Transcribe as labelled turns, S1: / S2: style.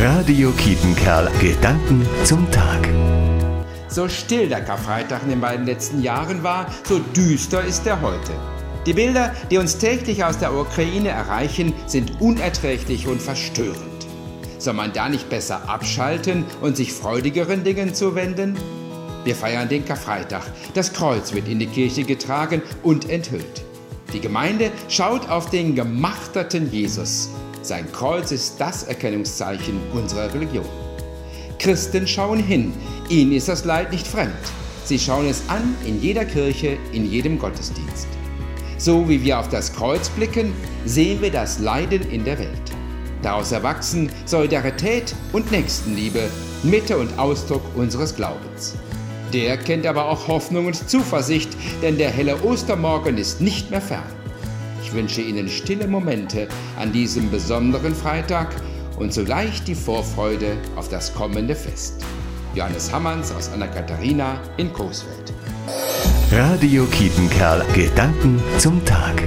S1: Radio Kietenkerl. Gedanken zum Tag.
S2: So still der Karfreitag in den beiden letzten Jahren war, so düster ist er heute. Die Bilder, die uns täglich aus der Ukraine erreichen, sind unerträglich und verstörend. Soll man da nicht besser abschalten und sich freudigeren Dingen zuwenden? Wir feiern den Karfreitag. Das Kreuz wird in die Kirche getragen und enthüllt. Die Gemeinde schaut auf den gemachterten Jesus. Sein Kreuz ist das Erkennungszeichen unserer Religion. Christen schauen hin, ihnen ist das Leid nicht fremd. Sie schauen es an in jeder Kirche, in jedem Gottesdienst. So wie wir auf das Kreuz blicken, sehen wir das Leiden in der Welt. Daraus erwachsen Solidarität und Nächstenliebe, Mitte und Ausdruck unseres Glaubens. Der kennt aber auch Hoffnung und Zuversicht, denn der helle Ostermorgen ist nicht mehr fern. Ich wünsche Ihnen stille Momente an diesem besonderen Freitag und zugleich die Vorfreude auf das kommende Fest. Johannes Hammerns aus Anna Katharina in Coesfeld.
S1: Radio Kietenkerl. Gedanken zum Tag.